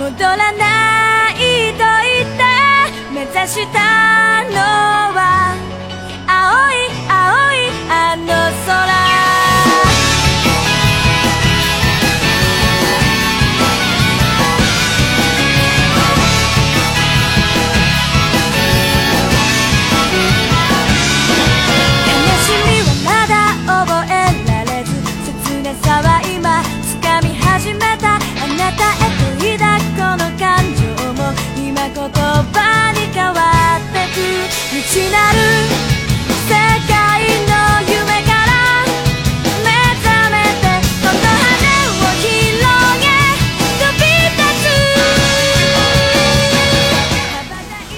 戻らないと言って目指したのはなる世界の夢から目覚めてこの羽を広げ飛び立つ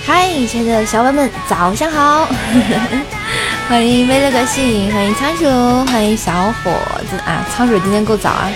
嗨，亲爱的小伙伴们，早上好！欢迎微乐个性，欢迎仓鼠，欢迎小伙子啊！仓鼠今天够早啊！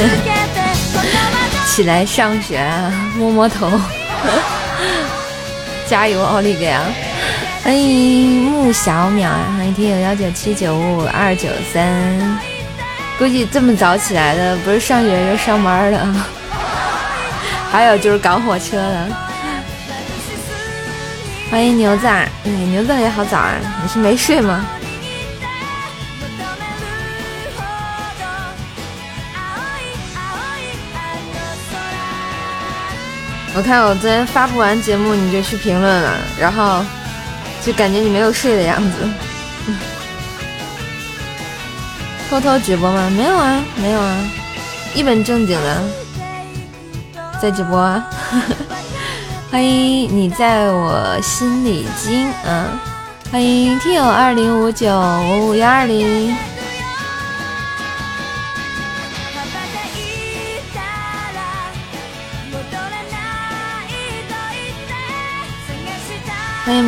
てこの窓起来上学啊！摸摸头， 加油，奥利给啊！欢迎木小淼！欢迎听友幺九七九五五二九三，估计这么早起来的，不是上学就上班的，还有就是赶火车的。欢迎牛仔，哎，牛仔也好早啊！你是没睡吗？我看我昨天发布完节目你就去评论了，然后就感觉你没有睡的样子。偷偷直播吗？没有啊，没有啊，一本正经的在直播啊。欢迎你在我心里经，嗯，欢迎听友二零五九五五幺二零。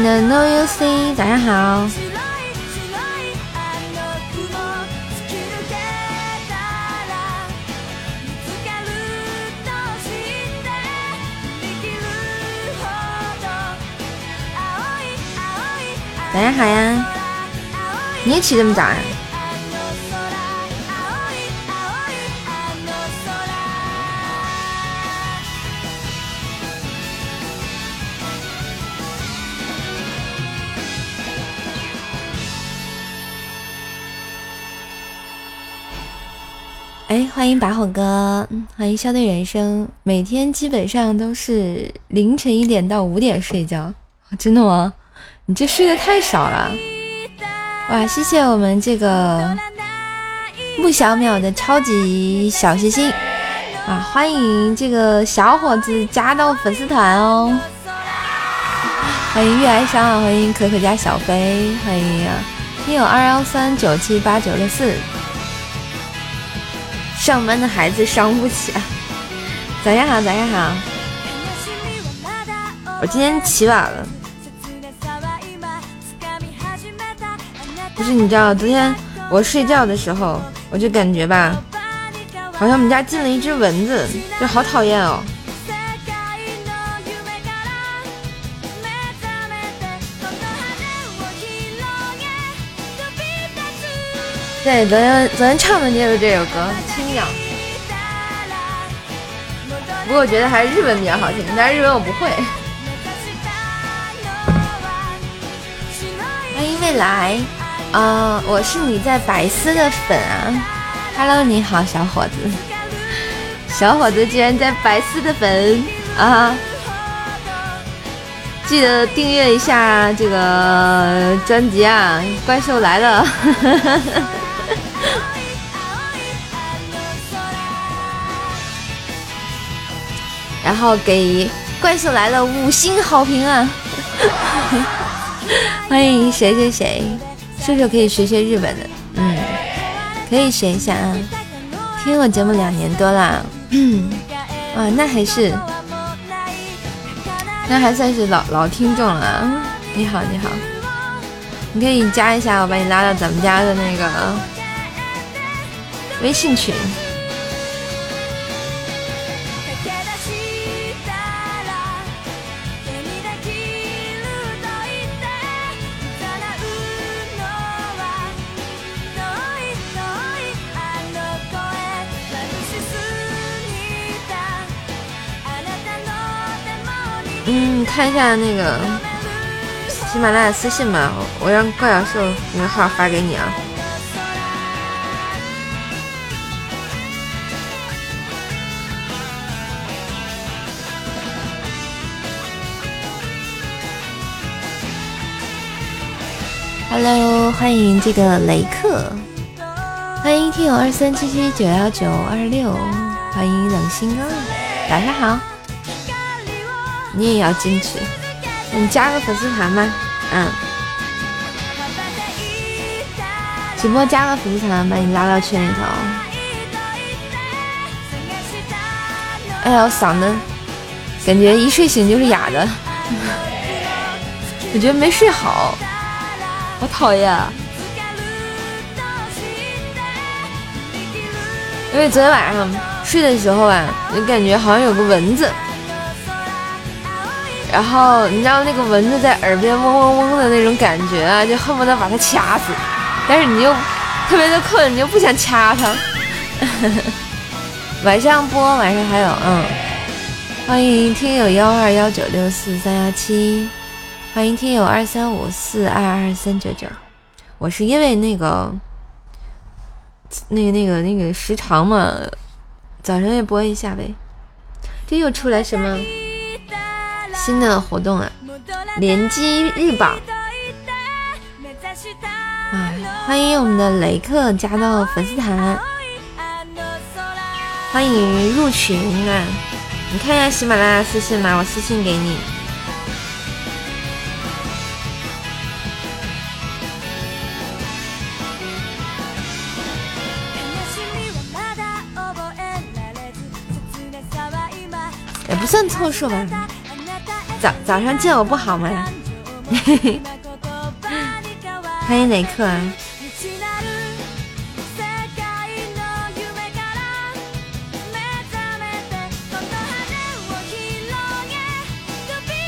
的 No You See，早上好。早上好呀，你也起这么早啊？欢迎白火哥，欢迎笑对人生。每天基本上都是凌晨一点到五点睡觉，真的吗？你这睡得太少了。哇，谢谢我们这个穆小淼的超级小心心啊！欢迎这个小伙子加到粉丝团哦。欢迎月哀伤，欢迎可可家小飞，欢迎啊，听友二幺三九七八九六四。上班的孩子伤不起啊！早上好，早上好。我今天起晚了，不是你知道，昨天我睡觉的时候，我就感觉吧，好像我们家进了一只蚊子，就好讨厌哦。对，昨天昨天唱的就是这首歌《青鸟》，不过我觉得还是日文比较好听，但是日文我不会。欢迎未来，啊、我是你在百思的粉啊，Hello，你好，小伙子，小伙子居然在百思的粉啊！记得订阅一下这个专辑啊，《怪兽来了》。然后给怪兽来了五星好评啊！欢迎谁谁谁，叔叔可以学学日本的，嗯，可以学一下啊。听我节目两年多啦，啊，那还是，那还算是老老听众了。你好，你好，你可以加一下，我把你拉到咱们家的那个微信群。嗯，看一下那个喜马拉雅私信吧，我让怪小兽那个号发给你啊。Hello，欢迎这个雷克，欢迎听友二三七七九幺九二六，欢迎冷心哥，晚上好。你也要进去，你加个粉丝团吗？嗯，直播加个粉丝团，把你拉到群里头。哎呀，我嗓子感觉一睡醒就是哑的，我觉得没睡好，好讨厌。因为昨天晚上睡的时候啊，就感觉好像有个蚊子。然后你知道那个蚊子在耳边嗡嗡嗡的那种感觉啊，就恨不得把它掐死，但是你又特别的困，你又不想掐它。晚上播，晚上还有，嗯，欢迎听友幺二幺九六四三幺七，欢迎听友二三五四二二三九九。我是因为那个那个那个那个时长嘛，早上也播一下呗。这又出来什么？新的活动啊，联机日榜，哎，欢迎我们的雷克加到粉丝团，欢迎入群啊！你看一下喜马拉雅私信吗？我私信给你。也不算凑数吧。早早上见我不好吗？欢迎雷克。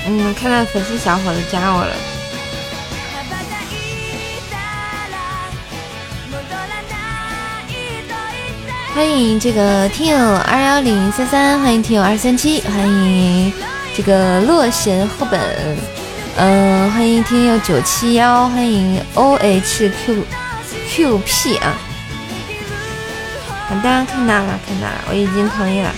嗯，看到粉丝小伙子加我了。欢迎这个听友二幺零三三，欢迎听友二三七，欢迎。这个洛神赫本，嗯，欢迎听友九七幺，欢迎 O H Q Q P 啊，好的，看到了，看到了，我已经同意了。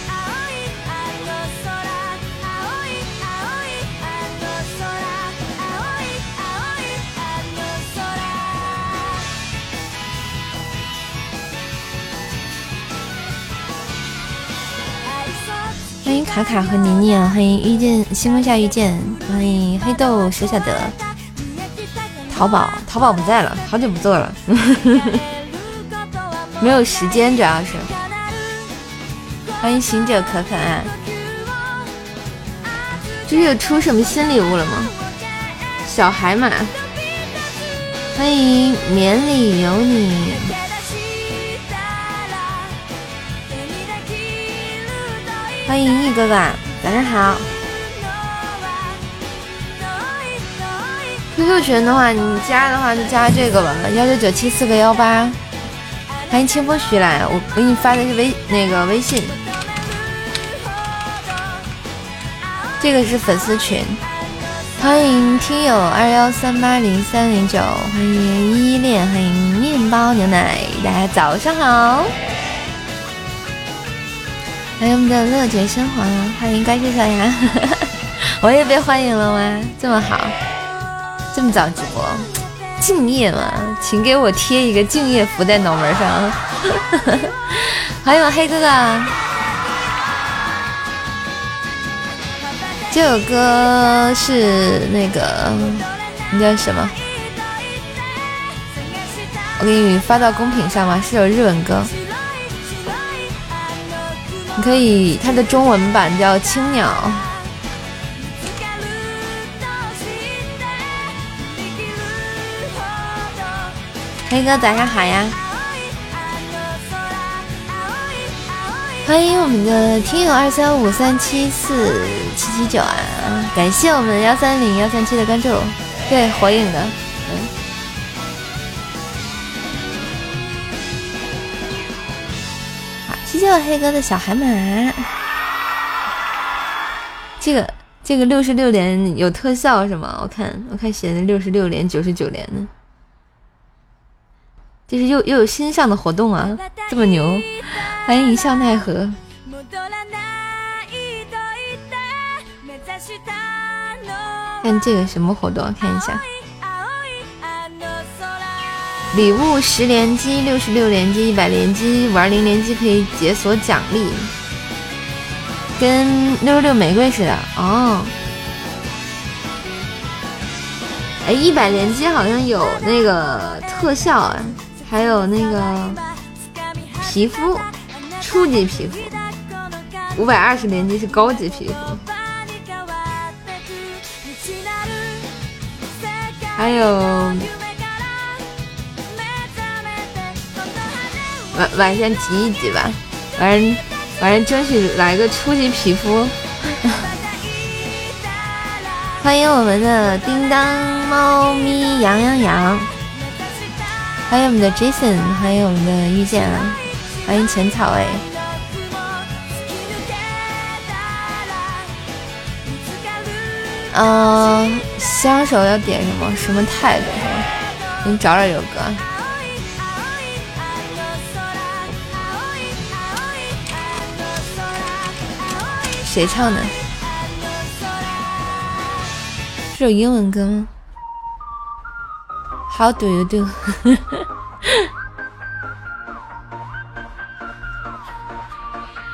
卡卡和妮妮啊！欢迎遇见星空下遇见，欢迎黑豆舍小得。淘宝淘宝不在了，好久不做了，没有时间主要是。欢迎行者可可爱！这是有出什么新礼物了吗？小海马。欢迎绵里有你。欢迎易哥哥，早上好。QQ 群的话，你加的话就加这个吧，幺九九七四个幺八。欢迎清风徐来，我给你发的是微那个微信。这个是粉丝群。欢迎听友二幺三八零三零九，欢迎依恋，欢迎面包牛奶，大家早上好。欢迎我们的乐姐生活，欢迎乖乖小牙，我也被欢迎了吗？这么好，这么早直播，敬业嘛，请给我贴一个敬业符在脑门上。欢迎我黑哥哥，这首歌是那个那叫什么？我给你发到公屏上吗？是首日文歌，你可以，它的中文版叫《青鸟》。黑哥早上好呀！欢迎我们的听友二三五三七四七七九啊！感谢我们幺三零幺三七的关注，对火影的，谢谢我黑哥的小海马。这个这个六十六连有特效是吗？我看我看写的六十六连九十九连呢。这是又又有新上的活动啊，这么牛！欢迎一笑奈何。看这个什么活动？看一下，礼物十连击、六十六连击、一百连击、五二零连击可以解锁奖励，跟六十六玫瑰似的哦。哎，一百连击好像有那个特效啊。还有那个皮肤，初级皮肤，五百二十连击是高级皮肤，还有晚晚上挤一挤吧，晚上晚上争取来个初级皮肤。欢迎我们的叮当猫咪羊羊羊。欢迎我们的 Jason，欢迎我们的遇见啊，欢迎浅草哎。嗯，香手要点什么？什么态度？给你找找这首歌谁唱的？是首英文歌吗？How do you do？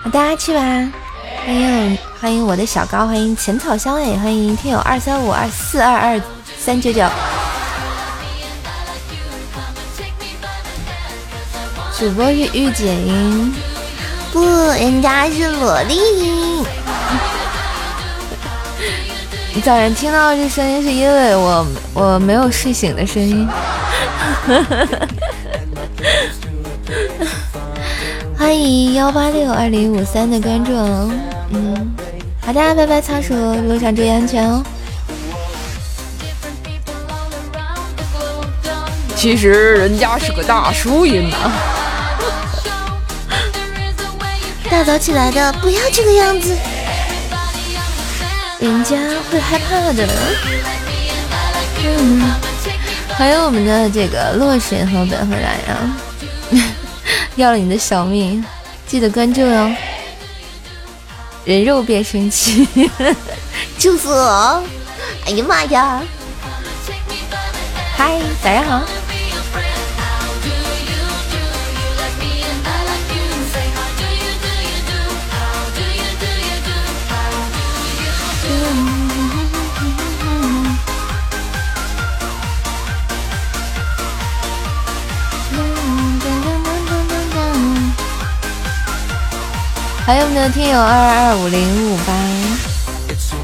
好的，去吧！欢迎欢迎我的小高，欢迎浅草香味，欢迎听友二三五二四二二三九九。主播是御姐音，不，人家是萝莉音。你早上听到这声音，是因为我我没有睡醒的声音。欢迎幺八六二零五三的关注，嗯，好的，拜拜，仓鼠，路上注意安全哦。其实人家是个大叔音呐。大早起来的，不要这个样子。人家会害怕的。嗯，还有我们的这个落水和本回来呀，要了你的小命，记得关注哦。人肉变声器，就是我。哎呀妈呀！嗨，早上好。还有我们的听友二二二五零五八？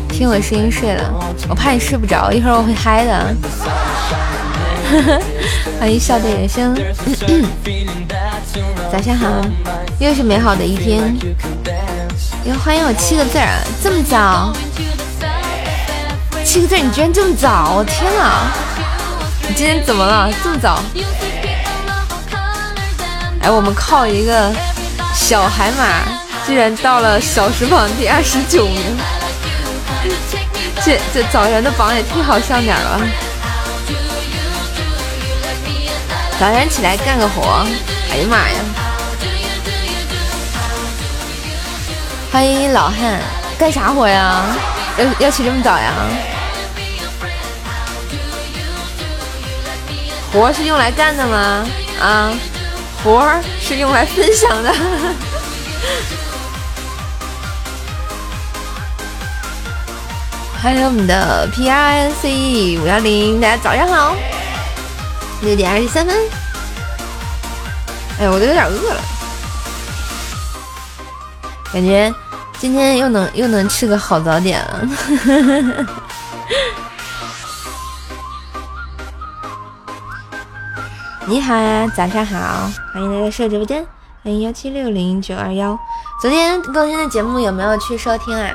听我声音睡了，我怕你睡不着，一会儿我会嗨的。欢迎笑对人生，早上好，又是美好的一天。哟，欢迎我七个字儿，这么早？七个字，你居然这么早？我天哪！你今天怎么了？这么早？哎，我们靠一个小海马。居然到了小时榜第二十九名，这这早晨的榜也忒好笑点了。早晨起来干个活，哎呀妈呀！欢迎老汉，干啥活呀？要要起这么早呀？活是用来干的吗？啊，活是用来分享的。欢迎我们的 P R N C 五幺零，大家早上好，六点二十三分。哎，我都有点饿了，感觉今天又能又能吃个好早点了。你好呀，早上好，欢迎来到社直播间，欢迎幺七六零九二幺。昨天更新的节目有没有去收听啊？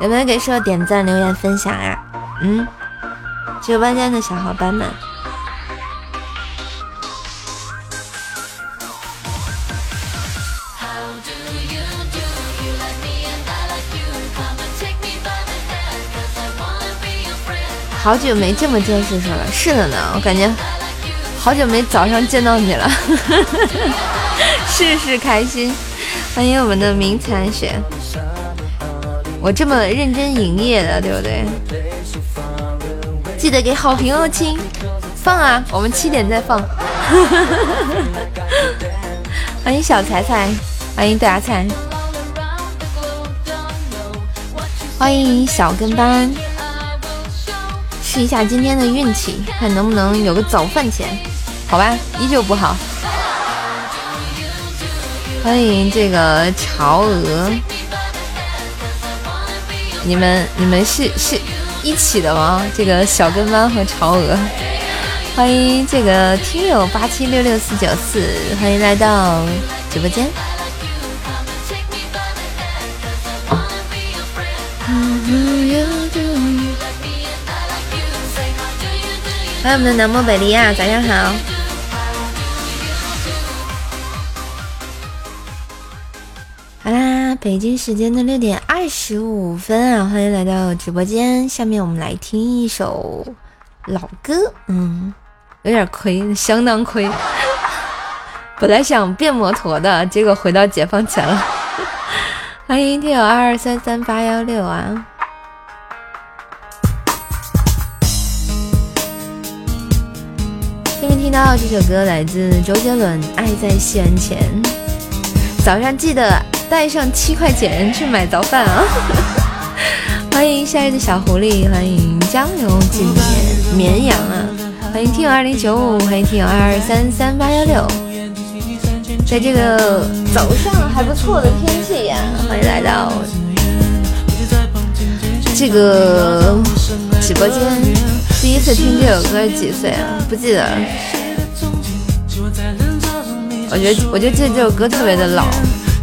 有没有给社点赞、留言、分享啊？嗯，直播间的小伙伴们。好久没这么见识说了，是的呢，我感觉好久没早上见到你了，事事开心。欢迎我们的明残雪，我这么认真营业的，对不对？记得给好评哦，亲。放啊，我们七点再放。欢迎小彩彩，欢迎大菜，欢迎小跟班。试一下今天的运气，看能不能有个早饭钱。好吧，依旧不好。欢迎这个朝娥，你们你们是是一起的吗？这个小跟班和嫦娥，欢迎这个听友八七六六四九四，欢迎来到直播间。欢迎我们的南漠北离啊，早上好。北京时间的六点二十五分啊，欢迎来到直播间。下面我们来听一首老歌，嗯，有点亏，相当亏。本来想变摩托的，结果回到解放前了。欢迎听友二二三三八幺六啊。下面听到这首歌来自周杰伦，《爱在西元前》。早上记得。带上七块钱去买早饭啊！欢迎夏日的小狐狸，欢迎江流今年绵羊啊！欢迎听友二零九五，欢迎听友二二三三八幺六。在这个早上还不错的天气呀，欢迎来到这个直播间。第一次听这首歌几岁啊？不记得了。我觉得，我觉得这这首歌特别的老。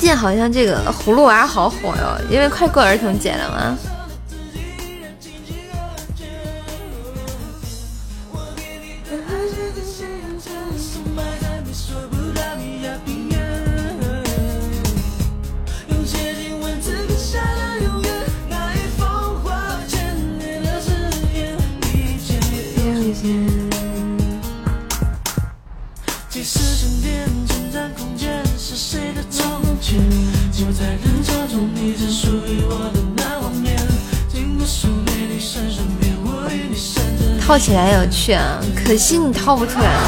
最近好像这个葫芦娃好火哟，因为快过儿童节了嘛。套起来有趣啊，可惜你套不出来了。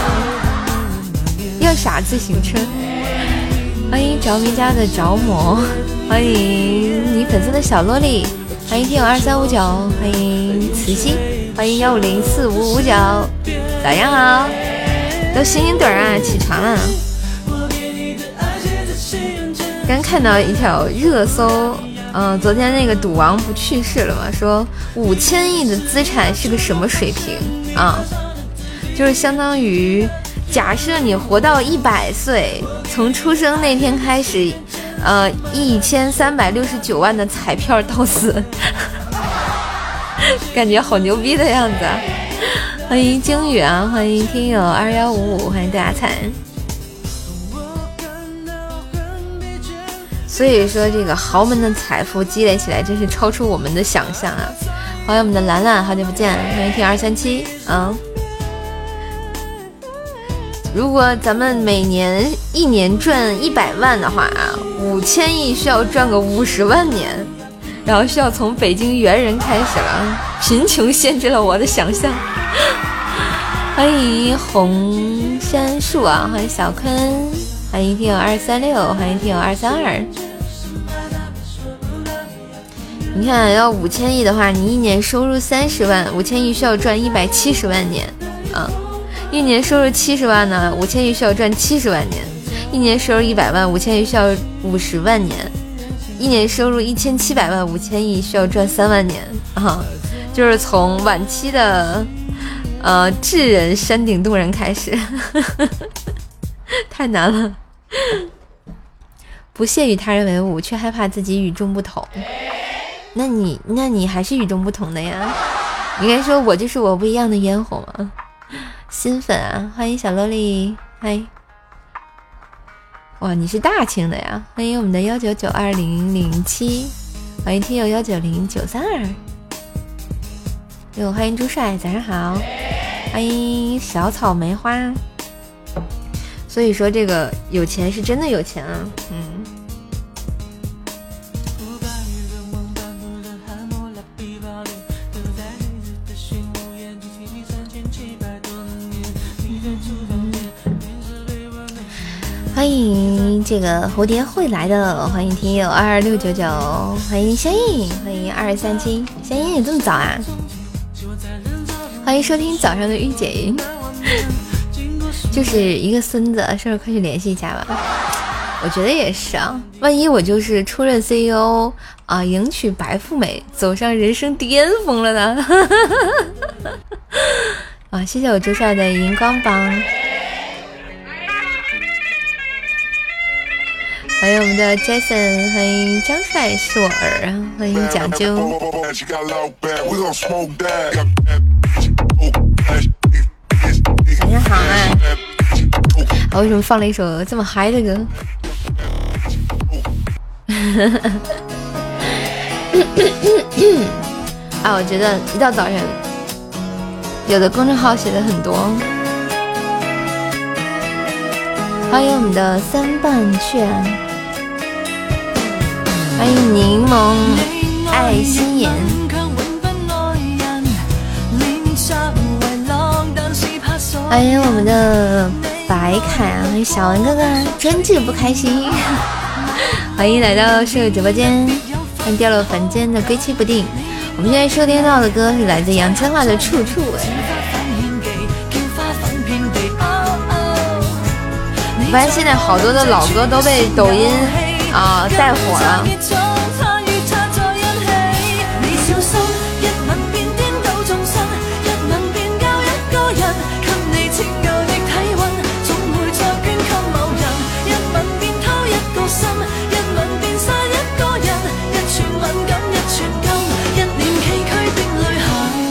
要啥自行车。欢迎着迷家的着魔，欢迎你粉色的小萝莉，欢迎听友二三五九，欢迎慈心，欢迎幺五零四五五九，早上好，都醒醒盹啊，起床了。刚看到一条热搜。嗯，昨天那个赌王不去世了吗？说五千亿的资产是个什么水平啊？就是相当于假设你活到一百岁，从出生那天开始，呃，一千三百六十九万的彩票到死，感觉好牛逼的样子。欢迎鲸鱼啊，欢迎听友二幺五五，欢迎大家彩。所以说这个豪门的财富积累起来真是超出我们的想象啊！欢迎我们的兰兰，好久不见，欢迎听二三七，嗯。如果咱们每年一年赚一百万的话啊，五千亿需要赚个五十万年，然后需要从北京猿人开始了。贫穷限制了我的想象。欢迎红杉树啊，欢迎小坤，欢迎听友二三六，欢迎听友二三二。你看，要五千亿的话，你一年收入三十万，五千亿需要赚一百七十万年啊。一年收入七十万呢，五千亿需要赚七十万年；一年收入一百万，五千亿需要五十万年；一年收入一千七百万，五千亿需要赚三万年啊！就是从晚期的呃智人山顶洞人开始，太难了。不屑与他人为伍，却害怕自己与众不同。那你，那你还是与众不同的呀？应该说我就是我不一样的烟火吗？新粉啊，欢迎小萝莉，嗨！哇，你是大庆的呀？欢迎我们的幺九九二零零七，欢迎听友幺九零九三二，哟，欢迎朱帅，早上好！欢迎小草莓花。所以说，这个有钱是真的有钱啊，嗯。欢迎这个蝴蝶会来的，欢迎听友二二六九九，欢迎香印，欢迎二二三七，香印也这么早啊？欢迎收听早上的御姐音，就是一个孙子，是不是快去联系一下吧？我觉得也是啊，万一我就是出任 CEO 啊，迎娶白富美，走上人生巅峰了呢？啊，谢谢我朱帅的荧光棒。欢迎我们的 Jason，欢迎张帅是我儿，欢迎讲究。晚上好啊！我为什么放了一首这么嗨的歌？啊，我觉得一到早晨，有的公众号写的很多。欢迎我们的三半券。欢迎柠檬爱心眼，欢迎我们的白凯，欢迎小文哥哥，专治不开心。欢迎来到室友直播间，欢迎掉落凡间的归期不定。我们现在收听到的歌是来自杨千嬅的《处处》。我发现现在好多的老歌都被抖音。啊，再火了！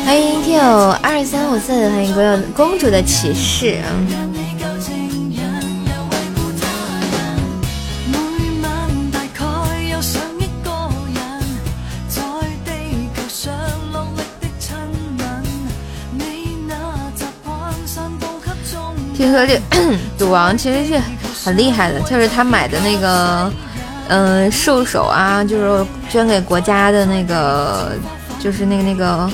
欢迎听友二三五四，欢迎公公主的骑士。听说这 赌王其实是很厉害的，就是他买的那个，嗯，兽首啊，就是捐给国家的那个，就是那个那个，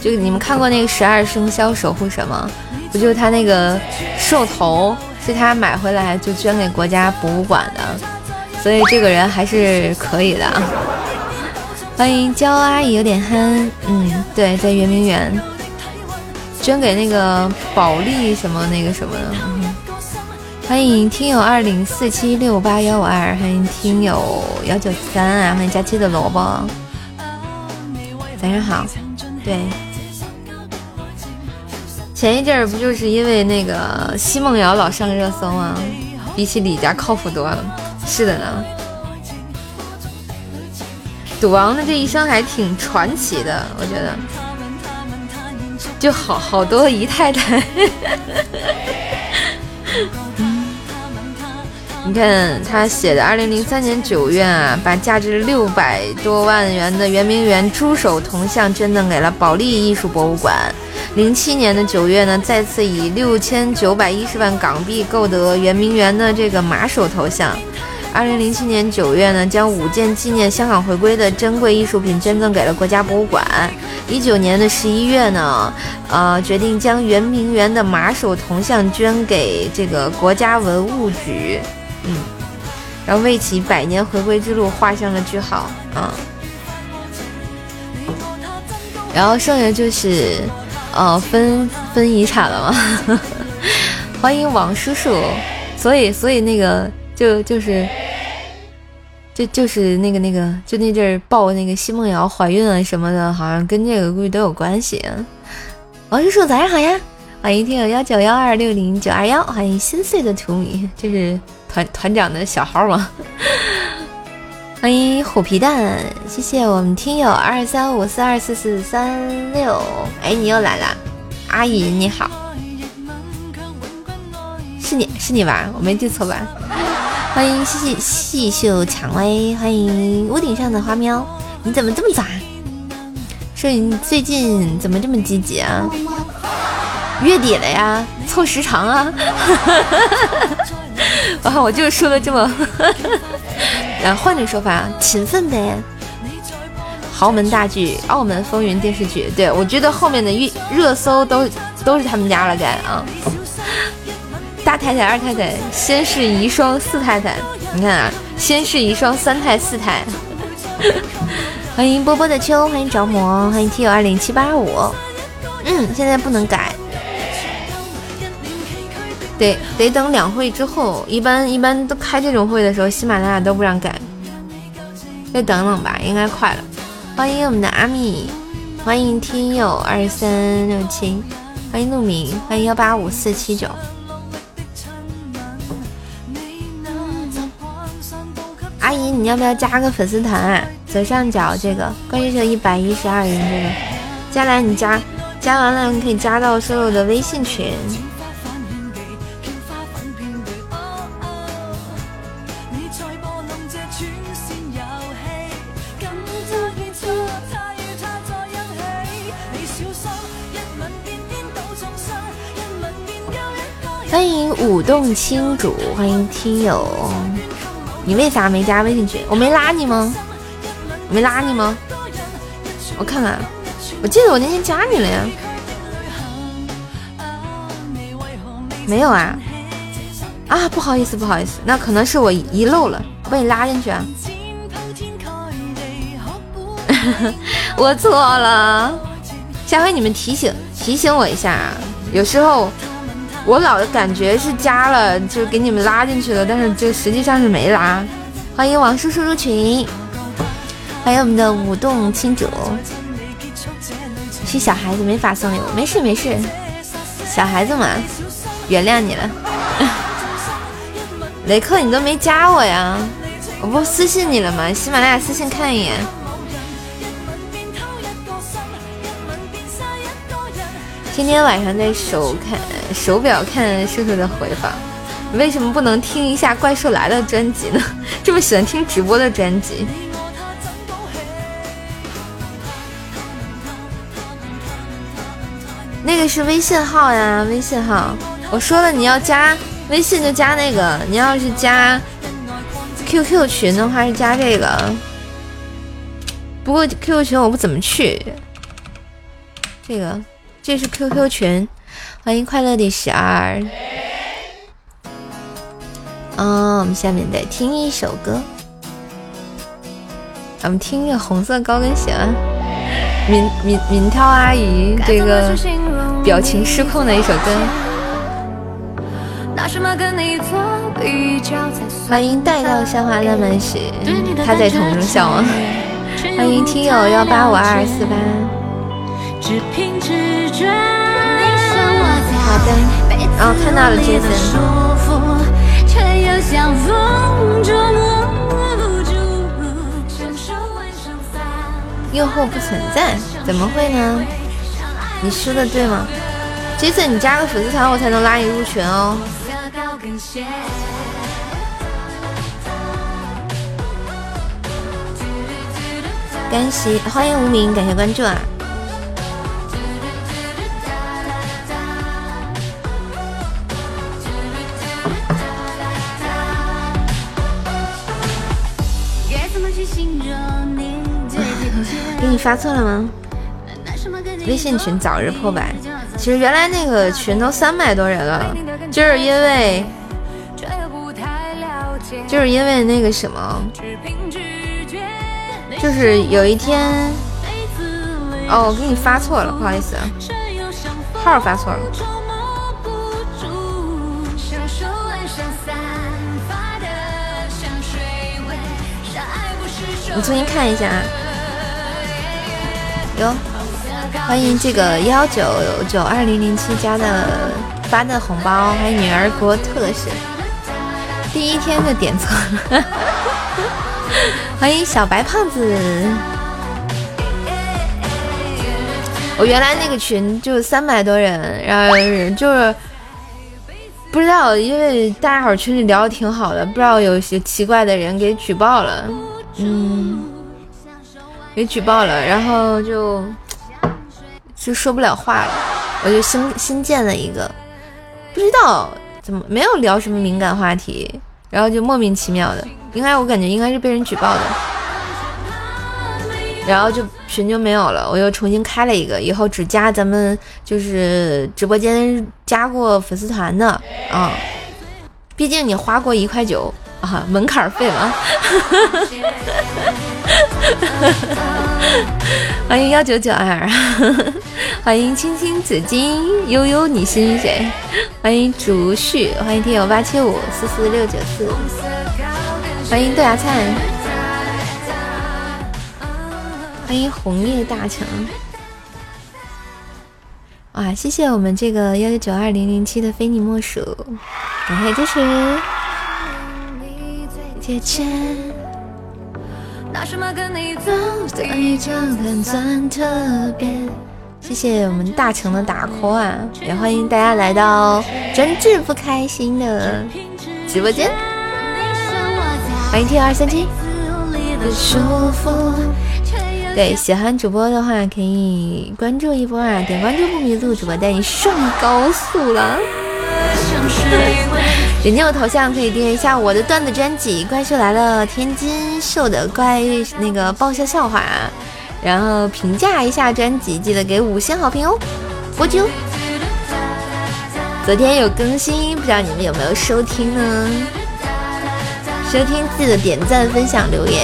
就你们看过那个十二生肖守护神吗？不就是他那个兽头是他买回来就捐给国家博物馆的，所以这个人还是可以的。欢迎娇阿姨有点憨，嗯，对，在圆明园。捐给那个保利什么那个什么的，欢迎听友二零四七六八幺五二，欢迎听友幺九三啊，欢迎佳期的萝卜，早上好，对，前一阵儿不就是因为那个奚梦瑶老上热搜吗？比起李家靠谱多了，是的呢，赌王的这一生还挺传奇的，我觉得。就好好多姨太太，你看他写的，二零零三年九月啊，把价值六百多万元的圆明园猪手铜像捐赠给了保利艺术博物馆。零七年的九月呢，再次以六千九百一十万港币购得圆明园的这个马首头像。二零零七年九月呢，将五件纪念香港回归的珍贵艺术品捐赠给了国家博物馆。一九年的十一月呢，呃，决定将圆明园的马首铜像捐给这个国家文物局，嗯，然后为其百年回归之路画上了句号啊。然后剩下就是，呃，分分遗产了嘛。欢迎王叔叔，所以所以那个就就是。就就是那个那个，就那阵儿报那个奚梦瑶怀孕啊什么的，好像跟这个估计都有关系。王叔叔早上好呀，欢迎听友幺九幺二六零九二幺，欢迎心碎的图米，这是团团长的小号吗？欢迎虎皮蛋，谢谢我们听友二三五四二四四三六，哎，你又来了，阿姨你好，是你是你吧？我没记错吧？欢迎细细细秀蔷薇，欢迎屋顶上的花喵，你怎么这么早啊？说你最近怎么这么积极啊？月底了呀，凑时长啊！哇，我就说的这么……然 后换种说法，勤奋呗。豪门大剧《澳门风云》电视剧，对我觉得后面的热热搜都都是他们家了，该啊。太太、二太太，先是遗孀、四太太，你看啊，先是遗孀、三太、四太。欢迎波波的秋，欢迎着魔，欢迎 T 友二零七八五。嗯，现在不能改，得得等两会之后，一般一般都开这种会的时候，喜马拉雅都不让改，再等等吧，应该快了。欢迎我们的阿米，欢迎听友二三六七，欢迎陆明，欢迎幺八五四七九。你要不要加个粉丝团啊？左上角这个关注这一百一十二人这个，加来你加，加完了你可以加到所有的微信群。欢迎舞动青主，欢迎听友。你为啥没加微信群？我没拉你吗？没拉你吗？我看看，我记得我那天加你了呀。没有啊？啊，不好意思，不好意思，那可能是我遗漏了，我把你拉进去啊。我错了，下回你们提醒提醒我一下啊，有时候。我老感觉是加了，就给你们拉进去了，但是就实际上是没拉。欢迎王叔叔入群，欢迎我们的舞动青主。是小孩子没法送礼物，没事没事，小孩子嘛，原谅你了。雷克，你都没加我呀？我不私信你了吗？喜马拉雅私信看一眼。天天晚上在手看。手表看叔叔的回放，为什么不能听一下《怪兽来了》专辑呢？这么喜欢听直播的专辑，那个是微信号呀，微信号。我说了，你要加微信就加那个，你要是加 QQ 群的话是加这个。不过 QQ 群我不怎么去，这个这是 QQ 群。欢迎快乐的十二。嗯，我们下面再听一首歌，咱们听个红色高跟鞋。敏敏敏涛阿姨这个表情失控的一首歌。欢迎带到香花浪漫时，他在桶中笑吗？欢迎听友幺八五二四八。好的，看到了杰森诱惑不存在，怎么会呢？你说的对吗？杰森，你加个粉丝团我才能拉你入群哦。甘熙，欢迎无名，感谢关注啊。你发错了吗？微信群早日破百。其实原来那个群都三百多人了，就是因为，就是因为那个什么，就是有一天，哦，我给你发错了，不好意思，号发错了。你重新看一下。哟，欢迎这个幺九九二零零七加的发的红包，欢迎女儿国特使，第一天就点错了，欢迎小白胖子。我原来那个群就三百多人，然后就是不知道，因为大家伙群里聊的挺好的，不知道有些奇怪的人给举报了，嗯。给举报了，然后就就说不了话了，我就新新建了一个，不知道怎么没有聊什么敏感话题，然后就莫名其妙的，应该我感觉应该是被人举报的，然后就群就没有了，我又重新开了一个，以后只加咱们就是直播间加过粉丝团的啊，毕竟你花过一块九。啊，门槛费嘛！欢迎幺九九二，欢迎青青紫金悠悠，你心谁？欢迎竹旭，欢迎听友八七五四四六九四，欢迎豆芽菜，欢迎红叶大成。哇，谢谢我们这个幺九九二零零七的非你莫属，感谢支持。谢谢我们大成的打 call 啊！也欢迎大家来到专治不开心的直播间。欢迎 T 二三七。对，喜欢主播的话可以关注一波啊！点关注不迷路，主播带你上高速了。点击我头像可以订阅一下我的段子专辑《怪兽来了》，天津秀的怪那个爆笑笑话，然后评价一下专辑，记得给五星好评哦。波啾，昨天有更新，不知道你们有没有收听呢？收听记得点赞、分享、留言。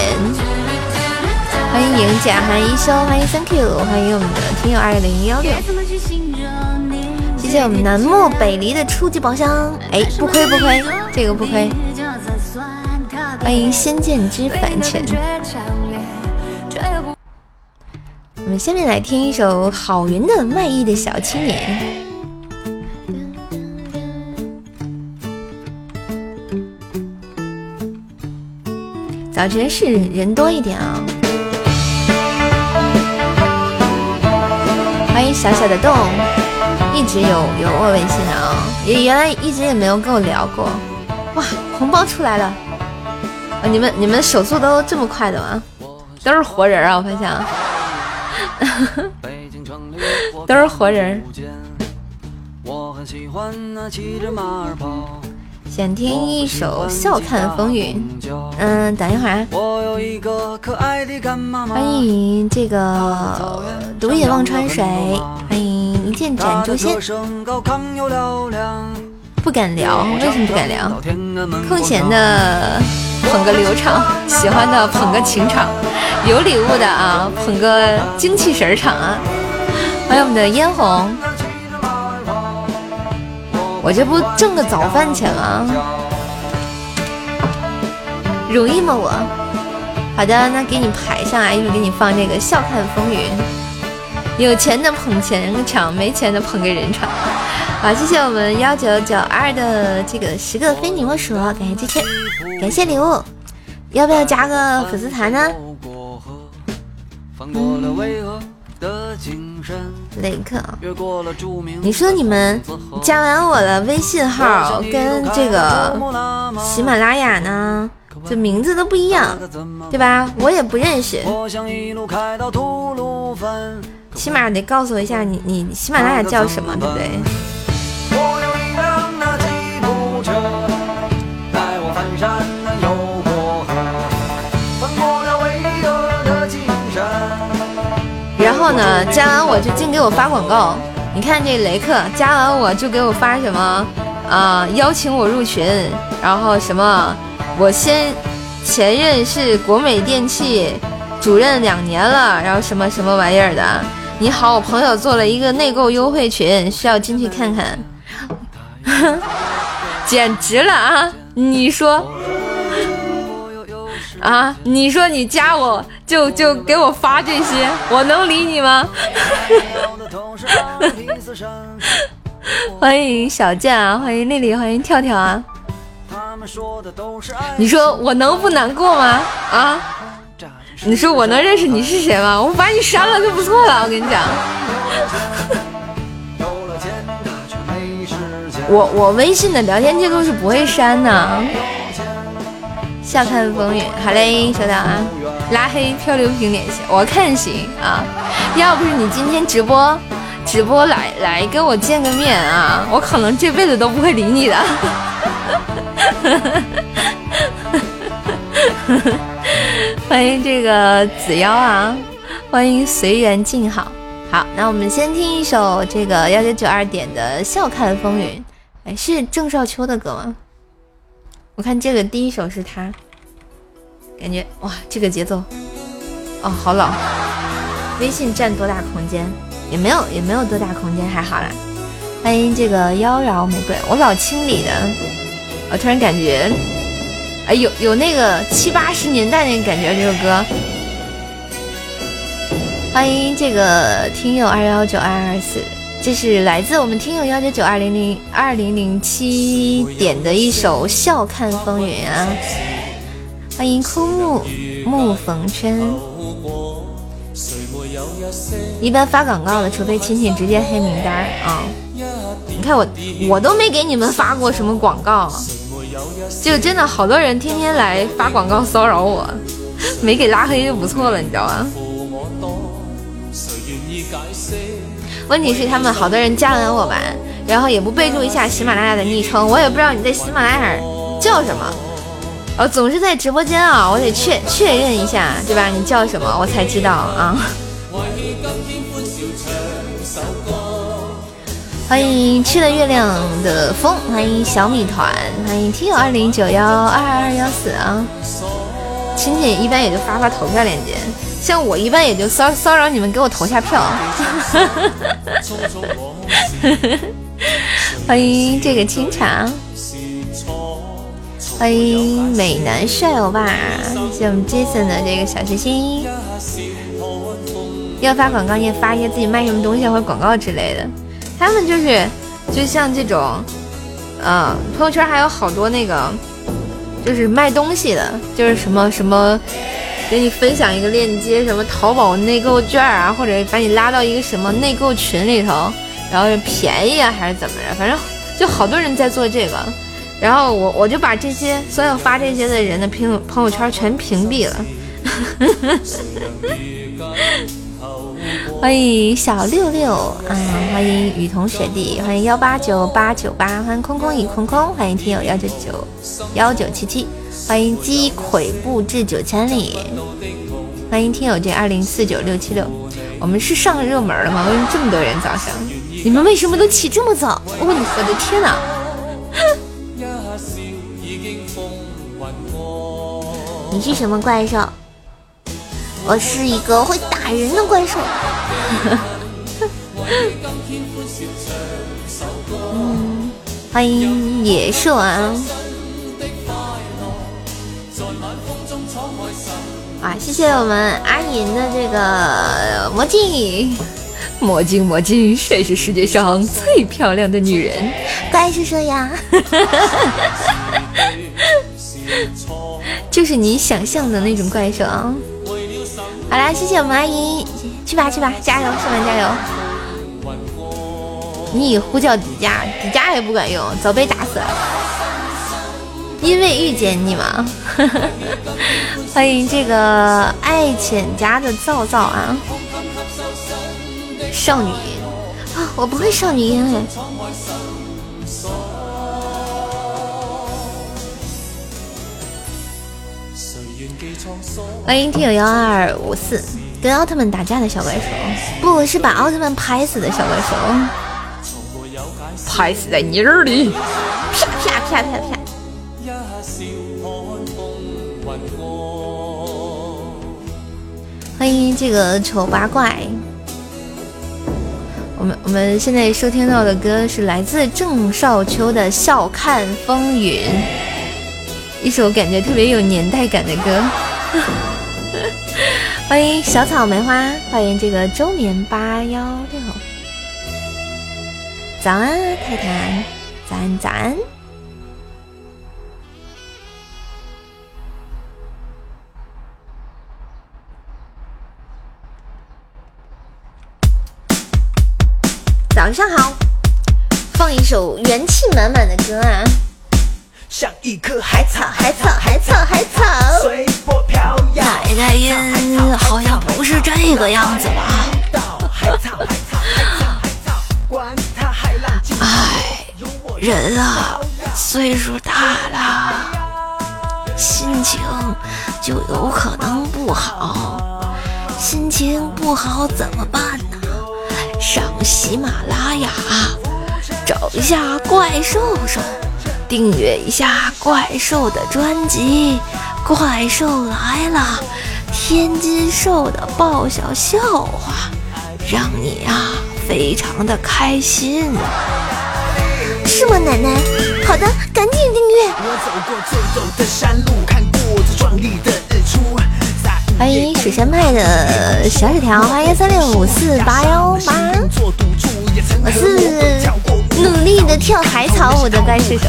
欢迎赢家，欢迎一休，欢迎 Thank you，欢迎我们的听友二零幺六。谢谢我们南漠北离的初级宝箱，哎，不亏不亏，这个不亏。欢迎仙剑之凡尘。我们下面来听一首郝云的《卖艺的小青年》。早晨是人多一点啊。欢迎小小的洞。一直有有我微信的啊，也原来一直也没有跟我聊过。哇，红包出来了！啊，你们你们手速都这么快的吗？都是活人啊，我发现，都是活人。想听一首《笑看风云》。嗯，等一会儿啊。欢迎这个独眼望穿水，欢迎一剑斩诛仙。不敢聊，为什么不敢聊？空闲的捧个流场，喜欢的捧个情场，有礼物的啊，捧个精气神场啊。欢迎我们的嫣红。我这不挣个早饭钱吗？容易吗？我好的，那给你排上来，一会儿给你放这个笑看风云。有钱的捧钱场，没钱的捧个人场。好，谢谢我们幺九九二的这个十个非你莫属，感谢支持，感谢礼物。要不要加个粉丝团呢？雷克，你说你们加完我的微信号跟这个喜马拉雅呢，这名字都不一样，对吧？我也不认识，起码得告诉我一下，你你喜马拉雅叫什么，对不对？然后呢，加完我就净给我发广告。你看这雷克加完我就给我发什么啊？邀请我入群，然后什么？我先前任是国美电器主任两年了，然后什么什么玩意儿的？你好，我朋友做了一个内购优惠群，需要进去看看。简直了啊！你说啊？你说你加我就就给我发这些，我能理你吗？欢迎小健啊，欢迎丽丽，欢迎跳跳啊！你说我能不难过吗？啊？你说我能认识你是谁吗？我把你删了就不错了，我跟你讲。我我微信的聊天记录是不会删的。笑看风云，好嘞，收到啊。拉黑漂流瓶联系，我看行啊。要不是你今天直播。直播来来跟我见个面啊！我可能这辈子都不会理你的。欢迎这个子妖啊！欢迎随缘静好。好，那我们先听一首这个幺九九二点的《笑看风云》。哎，是郑少秋的歌吗？我看这个第一首是他，感觉哇，这个节奏哦，好老。微信占多大空间？也没有也没有多大空间，还好啦。欢迎这个妖娆玫瑰，我老清理的。我突然感觉，有有那个七八十年代那个感觉，这首歌。欢迎这个听友二幺九二二四，这是来自我们听友幺九九二零零二零零七点的一首《笑看风云》啊。欢迎枯木木逢春。一般发广告的，除非亲戚直接黑名单啊。你看我，我都没给你们发过什么广告，就真的好多人天天来发广告骚扰我，没给拉黑就不错了，你知道吧？问题是他们好多人加完我吧，然后也不备注一下喜马拉雅的昵称，我也不知道你在喜马拉雅叫什么。哦，总是在直播间啊，我得确确认一下，对吧？你叫什么，我才知道啊。欢迎去了月亮的风，欢迎小米团，欢迎听友二零九幺二二幺四啊。亲戚一般也就发发投票链接，像我一般也就骚骚扰你们给我投下票。欢迎这个清茶。欢迎美男帅欧巴，谢我们 Jason 的这个小心心。要发广告，你也发一些自己卖什么东西或者广告之类的。他们就是，就像这种，嗯，朋友圈还有好多那个，就是卖东西的，就是什么什么，给你分享一个链接，什么淘宝内购券啊，或者把你拉到一个什么内购群里头，然后便宜啊，还是怎么着？反正就好多人在做这个。然后我我就把这些所有发这些的人的朋朋友圈全屏蔽了。欢迎小六六啊，欢迎雨桐学弟，欢迎幺八九八九八，欢迎空空已空空，欢迎听友幺九九幺九七七，欢迎鸡腿不至九千里，欢迎听友这二零四九六七六，我们是上热门了吗？为什么这么多人早上？你们为什么都起这么早？我我的天哪！你是什么怪兽？我是一个会打人的怪兽。嗯，欢迎野兽啊！啊，谢谢我们阿银的这个魔镜，魔镜魔镜，谁是世界上最漂亮的女人？怪兽兽呀！就是你想象的那种怪兽啊！好啦，谢谢我们阿姨，去吧去吧，加油，上班加油！你以呼叫迪迦，迪迦也不管用，早被打死了。因为遇见你嘛。欢迎这个爱浅家的皂皂啊，少女音啊，我不会少女音哎。欢迎听友幺二五四跟奥特曼打架的小怪兽，不是把奥特曼拍死的小怪兽，拍死在泥儿里，啪啪啪啪啪。欢迎这个丑八怪。我们我们现在收听到的歌是来自郑少秋的《笑看风云》，一首感觉特别有年代感的歌。欢迎小草梅花，欢迎这个周眠八幺六，早安泰坦，早安早安。早上好，放一首元气满满的歌啊！像一棵海草，海草，海草，海草，随波飘摇。奶奶音好像不是这个样子吧？哎，人啊，岁数大了，心情就有可能不好。心情不好怎么办呢？上喜马拉雅找一下怪兽兽，订阅一下怪兽的专辑。怪兽来了，天津兽的爆笑笑话，让你啊非常的开心，是吗，奶奶？好的，赶紧订阅。欢迎水仙派的小纸条，欢迎三六五四八幺八，我是努力的跳海草舞的怪兽手，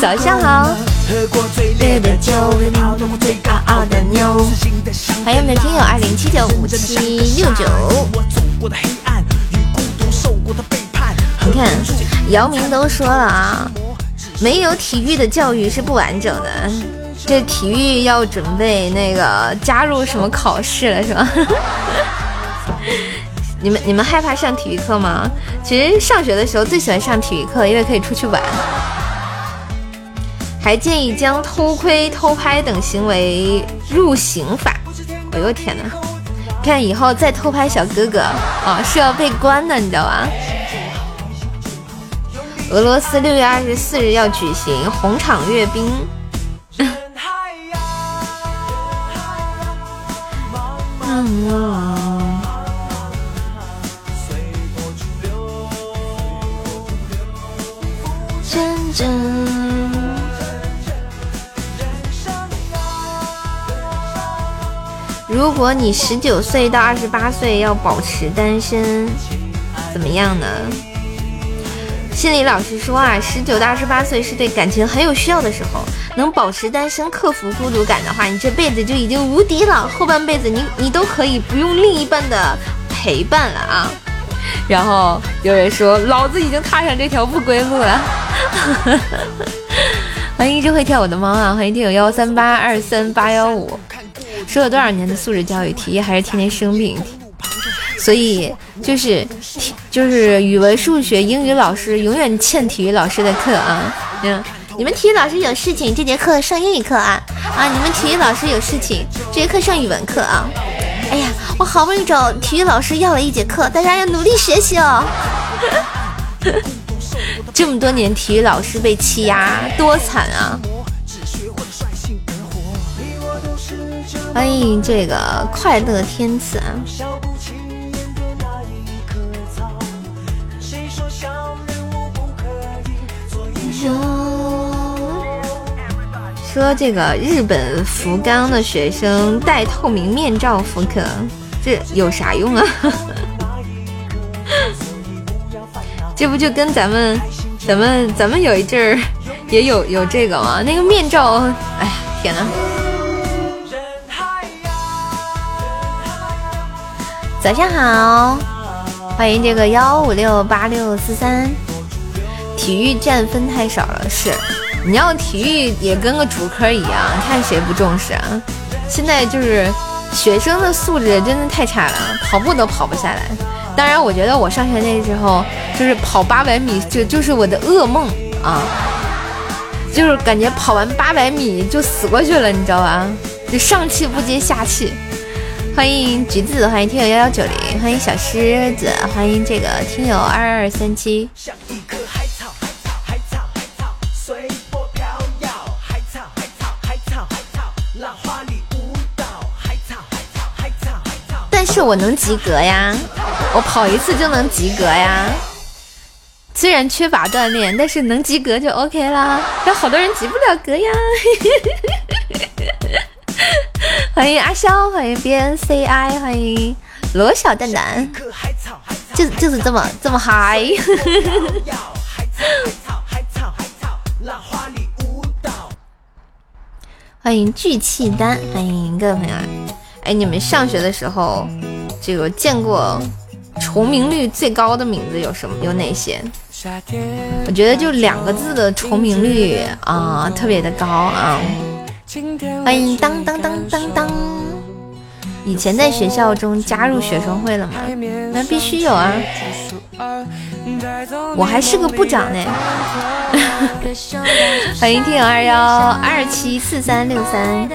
早上好。欢迎我们的听友二零七九五七六九。你看，姚明都说了啊，没有体育的教育是不完整的。这体育要准备那个加入什么考试了是吧？你们你们害怕上体育课吗？其实上学的时候最喜欢上体育课，因为可以出去玩。还建议将偷窥、偷拍等行为入刑法。哎呦天哪！看以后再偷拍小哥哥啊，是要被关的，你知道吧？俄罗斯六月二十四日要举行红场阅兵。真 真。如果你十九岁到二十八岁要保持单身，怎么样呢？心理老师说啊，十九到二十八岁是对感情很有需要的时候，能保持单身，克服孤独感的话，你这辈子就已经无敌了。后半辈子你你都可以不用另一半的陪伴了啊。然后有人说，老子已经踏上这条不归路了。欢迎一只会跳舞的猫啊！欢迎听友幺三八二三八幺五。说了多少年的素质教育，体育还是天天生病，所以就是就是语文、数学、英语老师永远欠体育老师的课啊！嗯，你们体育老师有事情，这节课上英语课啊啊！你们体育老师有事情，这节课上语文课啊！哎呀，我好不容易找体育老师要了一节课，大家要努力学习哦！这么多年体育老师被欺压，多惨啊！欢迎这个快乐天赐啊！说这个日本福冈的学生戴透明面罩复课，这有啥用啊？这不就跟咱们咱们咱们有一阵儿也有有这个吗？那个面罩，哎呀，天哪！早上好，欢迎这个幺五六八六四三。体育占分太少了，是你要体育也跟个主科一样，看谁不重视啊？现在就是学生的素质真的太差了，跑步都跑不下来。当然，我觉得我上学那时候就是跑八百米就就是我的噩梦啊，就是感觉跑完八百米就死过去了，你知道吧？就上气不接下气。欢迎橘子，欢迎听友幺幺九零，欢迎小狮子，欢迎这个听友二二三七。是我能及格呀，我跑一次就能及格呀。虽然缺乏锻炼，但是能及格就 OK 啦。有好多人及不了格呀。欢迎阿肖，欢迎 BNCI，欢迎罗小蛋蛋，就就是这么这么嗨。欢迎聚气丹，欢迎各位朋友。哎，你们上学的时候，这个见过重名率最高的名字有什么？有哪些？我觉得就两个字的重名率啊，特别的高啊。欢迎当当当当当。以前在学校中加入学生会了吗？那必须有啊。我还是个部长呢。欢迎听友二幺二七四三六三。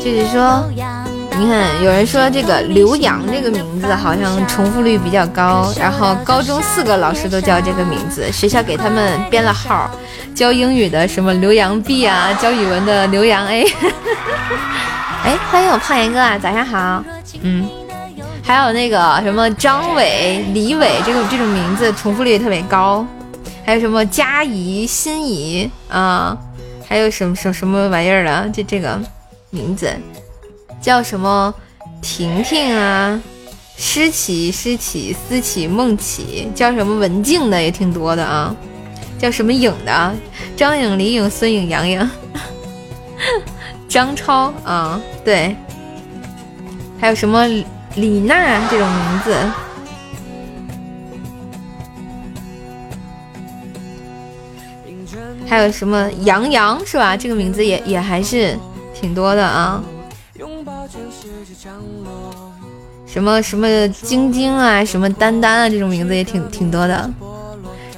就是说，你看，有人说这个刘洋这个名字好像重复率比较高，然后高中四个老师都叫这个名字，学校给他们编了号，教英语的什么刘洋 B 啊，教语文的刘洋 A。哎，欢迎我胖严哥啊，早上好。嗯，还有那个什么张伟、李伟，这个这种名字重复率特别高。还有什么佳怡、心怡啊？还有什么什什么玩意儿了？就这个名字叫什么？婷婷啊，诗琪、诗琪、思琪、梦琪，叫什么文静的也挺多的啊。叫什么颖的？张颖、李颖、孙颖、杨颖、张超啊，对。还有什么李娜这种名字？还有什么杨洋是吧？这个名字也也还是挺多的啊。什么什么晶晶啊，什么丹丹啊，这种名字也挺挺多的。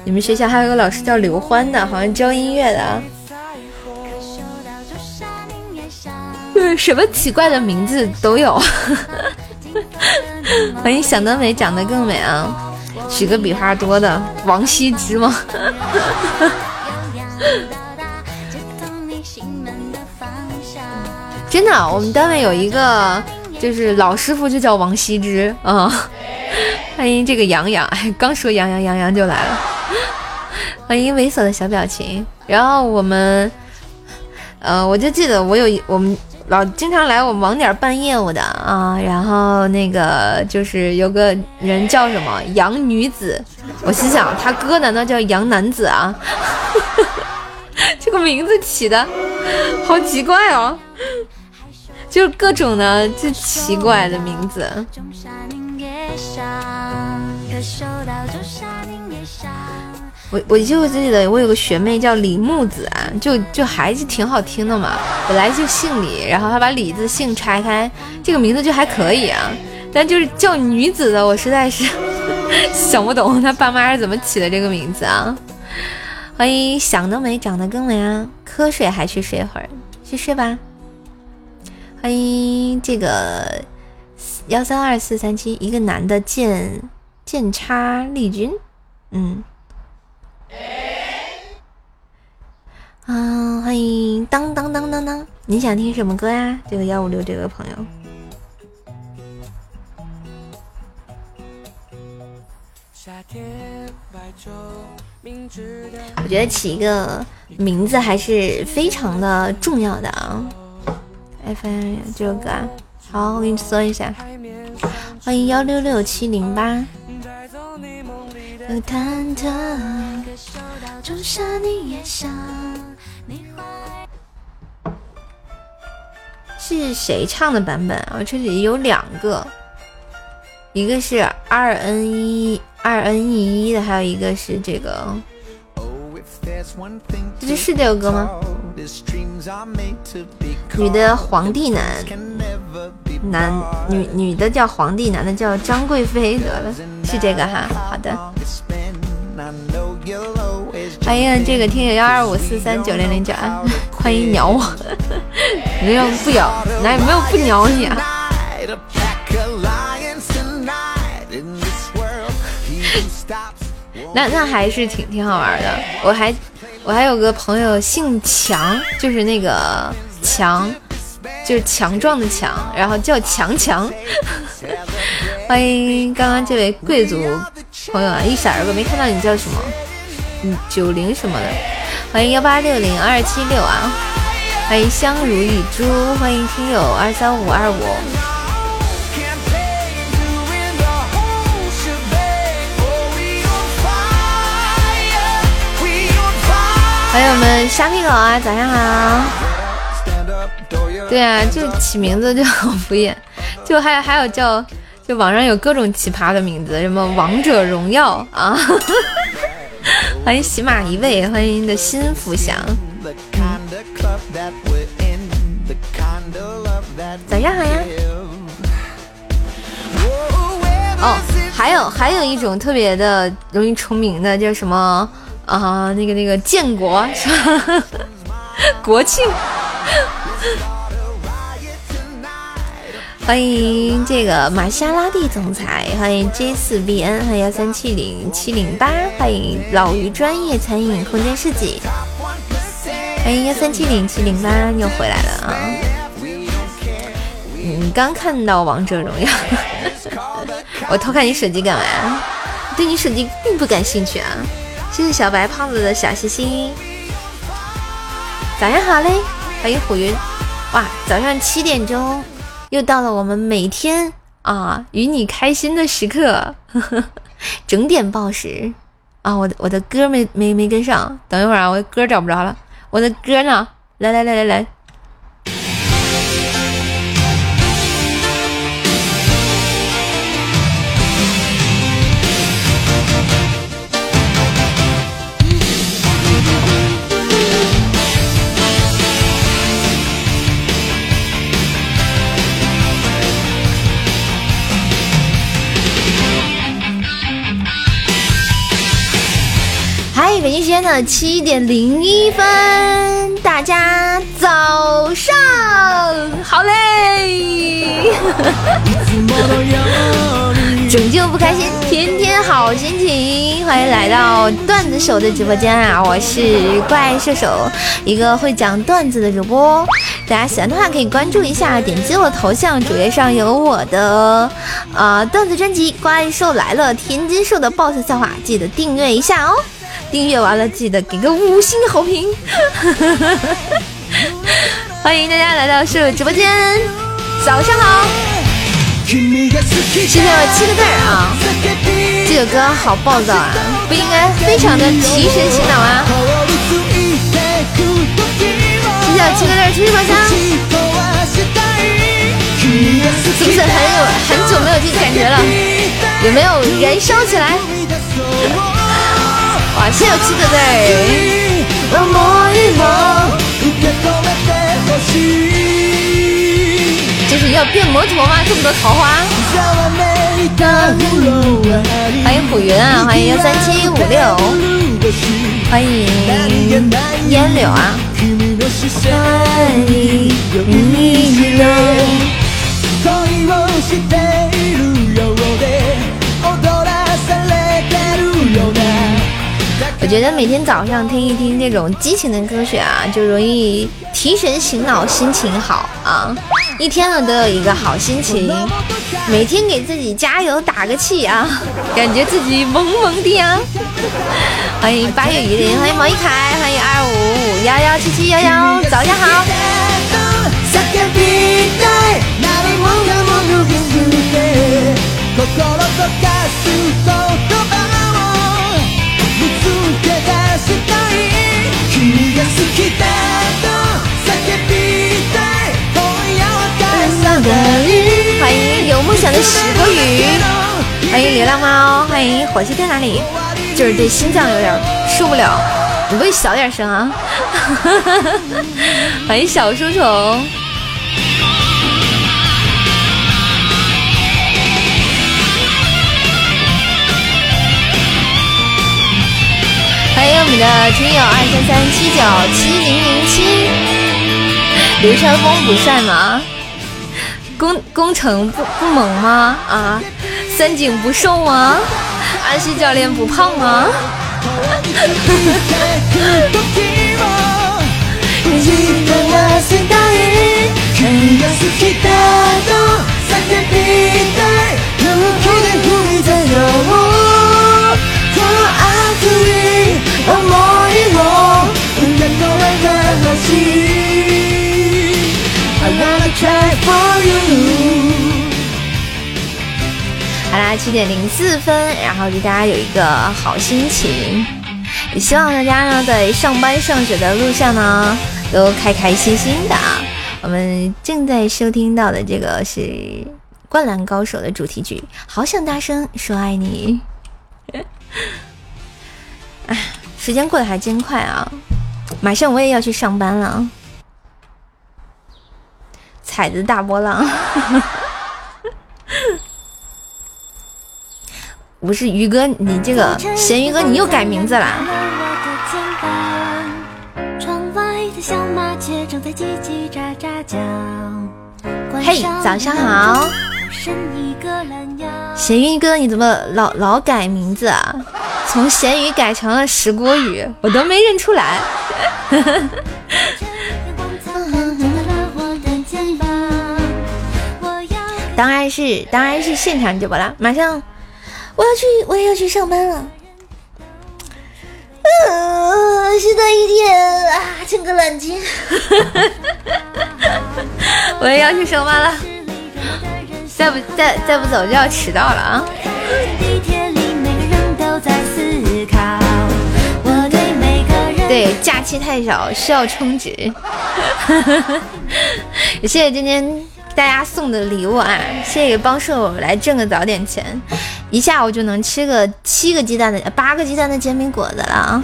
你们学校还有个老师叫刘欢的，好像教音乐的。对，什么奇怪的名字都有。欢迎想得美，长得更美啊！取个笔画多的，王羲之吗？真的，我们单位有一个就是老师傅，就叫王羲之啊。欢迎这个杨洋，哎，刚说杨洋，杨洋就来了。欢迎猥琐的小表情。然后我们，呃，我就记得我有我们老经常来我网点办业务的啊。然后那个就是有个人叫什么杨女子，我心想他哥难道叫杨男子啊？这个名字起的好奇怪哦，就是各种的就奇怪的名字。我我就记得我有个学妹叫李木子啊，就就还是挺好听的嘛。本来就姓李，然后她把李字姓拆开，这个名字就还可以啊。但就是叫女子的，我实在是 想不懂她爸妈是怎么起的这个名字啊。欢迎想得美，长得更美啊！瞌睡还去睡会儿，去睡吧。欢迎这个幺三二四三七，一个男的剑剑插丽君，嗯，啊，欢迎当当当当当，你想听什么歌呀？这个幺五六这个朋友。我觉得起一个名字还是非常的重要的啊！F I 这首歌啊，好，我给你搜一下。欢迎幺六六七零八。是谁唱的版本啊？这里有两个。一个是二 N 一二 N E 一的，还有一个是这个，这是这首歌吗？女的皇帝男，男女女的叫皇帝，男的叫张贵妃，得了，是这个哈，好的。欢迎这个听友幺二五四三九零零九啊，欢迎鸟我，没有不咬，哪有没有不鸟你啊？那那还是挺挺好玩的，我还我还有个朋友姓强，就是那个强，就是强壮的强，然后叫强强。欢迎刚刚这位贵族朋友啊，一闪而过，没看到你叫什么？九零什么的？欢迎幺八六零二七六啊！欢迎香如一株，欢迎听友二三五二五。朋友们，虾皮狗啊，早上好。对啊，就起名字就好敷衍，就还还有叫，就网上有各种奇葩的名字，什么王者荣耀啊。欢迎喜马一位，欢迎的新福祥。早上好呀。哦，还有还有一种特别的容易重名的，叫什么？啊，那个那个建国是吧？国庆，欢迎这个玛莎拉蒂总裁，欢迎 J 四 BN，欢迎幺三七零七零八，欢迎老于专业餐饮空间设计，欢迎幺三七零七零八又回来了啊！你刚看到王者荣耀，我偷看你手机干嘛？对你手机并不感兴趣啊！谢谢小白胖子的小心心，早上好嘞，欢迎虎云，哇，早上七点钟又到了我们每天啊与你开心的时刻，整点报时啊，我的我的歌没没没跟上，等一会儿啊，我的歌找不着了，我的歌呢？来来来来来。北京时间的七点零一分，大家早上好嘞！拯救不开心，天天好心情。欢迎来到段子手的直播间啊！我是怪兽手，一个会讲段子的主播。大家喜欢的话可以关注一下，点击我头像，主页上有我的啊段子专辑《怪兽来了》，天津兽的 BOSS 笑话，记得订阅一下哦。订阅完了，记得给个五星好评。欢迎大家来到社直播间，早上好。谢谢我七个字啊，这首歌好暴躁啊，不应该非常的提神醒脑啊。谢谢我七个字儿，谢谢宝箱。是不是很有很久没有这个感觉了？有没有燃烧起来？哇，先有七个字就是要变摩托吗？这么多桃花。欢迎虎云啊，欢迎幺三七五六，欢迎烟柳啊。欢迎觉得每天早上听一听这种激情的歌曲啊，就容易提神醒脑，心情好啊，一天呢都有一个好心情。每天给自己加油打个气啊，感觉自己萌萌的啊。欢迎八月雨林，欢迎毛一凯，欢迎二五五幺幺七七幺幺，早上好。欢迎有梦想的石头鱼。欢迎流浪猫，欢迎火气在哪里？就是这心脏有点受不了，你不会小点声啊？欢迎小书虫。的听友二三三七九七零零七，流川枫不帅吗？工工程不不猛吗？啊，三井不瘦吗？安西教练不胖吗？好啦，七点零四分，然后祝大家有一个好心情，也希望大家呢在上班上学的路上呢都开开心心的。我们正在收听到的这个是《灌篮高手》的主题曲，好想大声说爱你。哎，时间过得还真快啊！马上我也要去上班了。踩着大波浪，不是鱼哥，你这个咸鱼哥，你又改名字啦？嘿，早上好，咸鱼哥，你怎么老老改名字啊？从咸鱼改成了石锅鱼，我都没认出来。当然是，当然是现场直播了！马上我要去，我也要去上班了。呃，新的一天啊，请个冷静。我也要去上班了，再不再再不走就要迟到了啊！对，假期太少，需要充值。也 谢谢今天。大家送的礼物啊，谢谢帮舍友来挣个早点钱，一下午就能吃个七个鸡蛋的八个鸡蛋的煎饼果子了啊！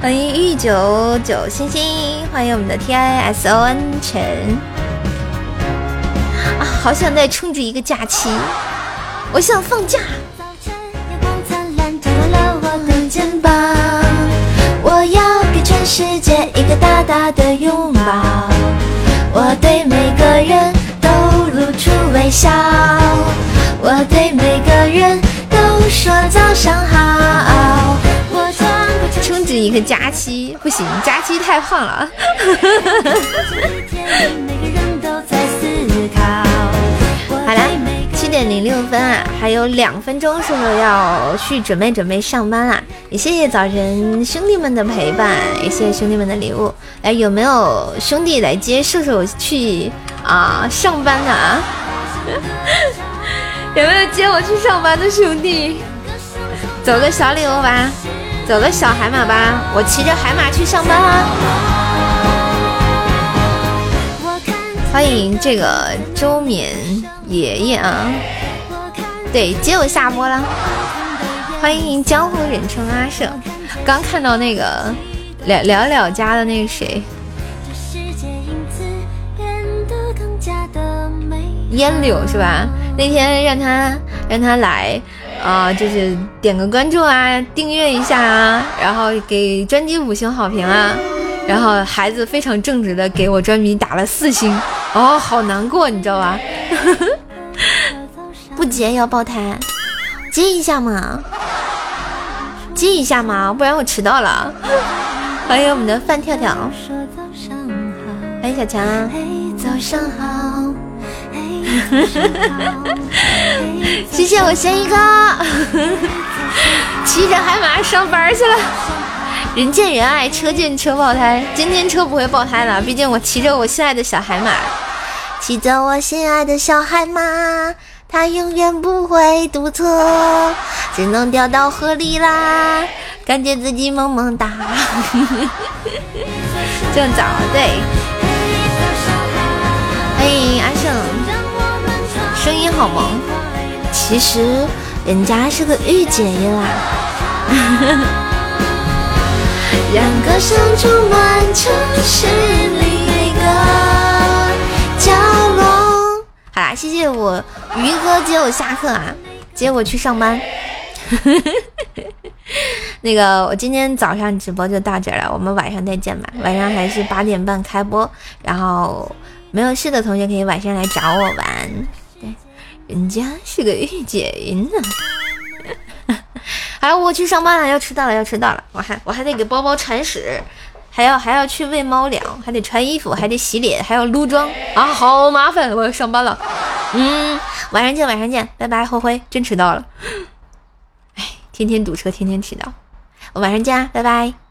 欢迎玉九九星星，欢迎我们的 T I S O N 陈啊，好想再充值一个假期，我想放假。我要给全世界一个大大的拥抱。我对每个人都露出微笑，我对每个人都说早上好。充值一个假期不行，假期太胖了。零六分啊，还有两分钟，是不是要去准备准备上班啦？也谢谢早晨兄弟们的陪伴，也谢谢兄弟们的礼物。哎，有没有兄弟来接射手去啊 上班的啊？有没有接我去上班的兄弟？走个小礼物吧，走个小海马吧，我骑着海马去上班啦。欢迎这个周冕。爷爷啊，对，接我下播了。欢迎江湖人称阿胜，刚看到那个聊聊聊家的那个谁，烟柳是吧？那天让他让他来啊，就是点个关注啊，订阅一下啊，然后给专辑五星好评啊，然后孩子非常正直的给我专辑打了四星，哦，好难过，你知道吧？不接要爆胎，接一下嘛，接一下嘛，不然我迟到了。欢迎我们的范跳跳，欢迎小强，早上好，谢谢我咸鱼哥，骑着海马上班去了。人见人爱，车见车爆胎，今天车不会爆胎了，毕竟我骑着我心爱的小海马。骑着我心爱的小海马，它永远不会堵车，只能掉到河里啦，感觉自己萌萌哒。正早对，欢迎阿胜，声音好萌。其实人家是个御姐音啦。让歌声充满城市谢谢我鱼哥接我下课啊，接我去上班。那个，我今天早上直播就到这了，我们晚上再见吧。晚上还是八点半开播，然后没有事的同学可以晚上来找我玩。对，人家是个御姐音呢。哎，我去上班了，要迟到了，要迟到了。我还我还得给包包铲屎，还要还要去喂猫粮，还得穿衣服，还得洗脸，还要撸妆啊，好麻烦！我要上班了。嗯，晚上见，晚上见，拜拜，灰灰，真迟到了。哎，天天堵车，天天迟到。我晚上见啊，拜拜。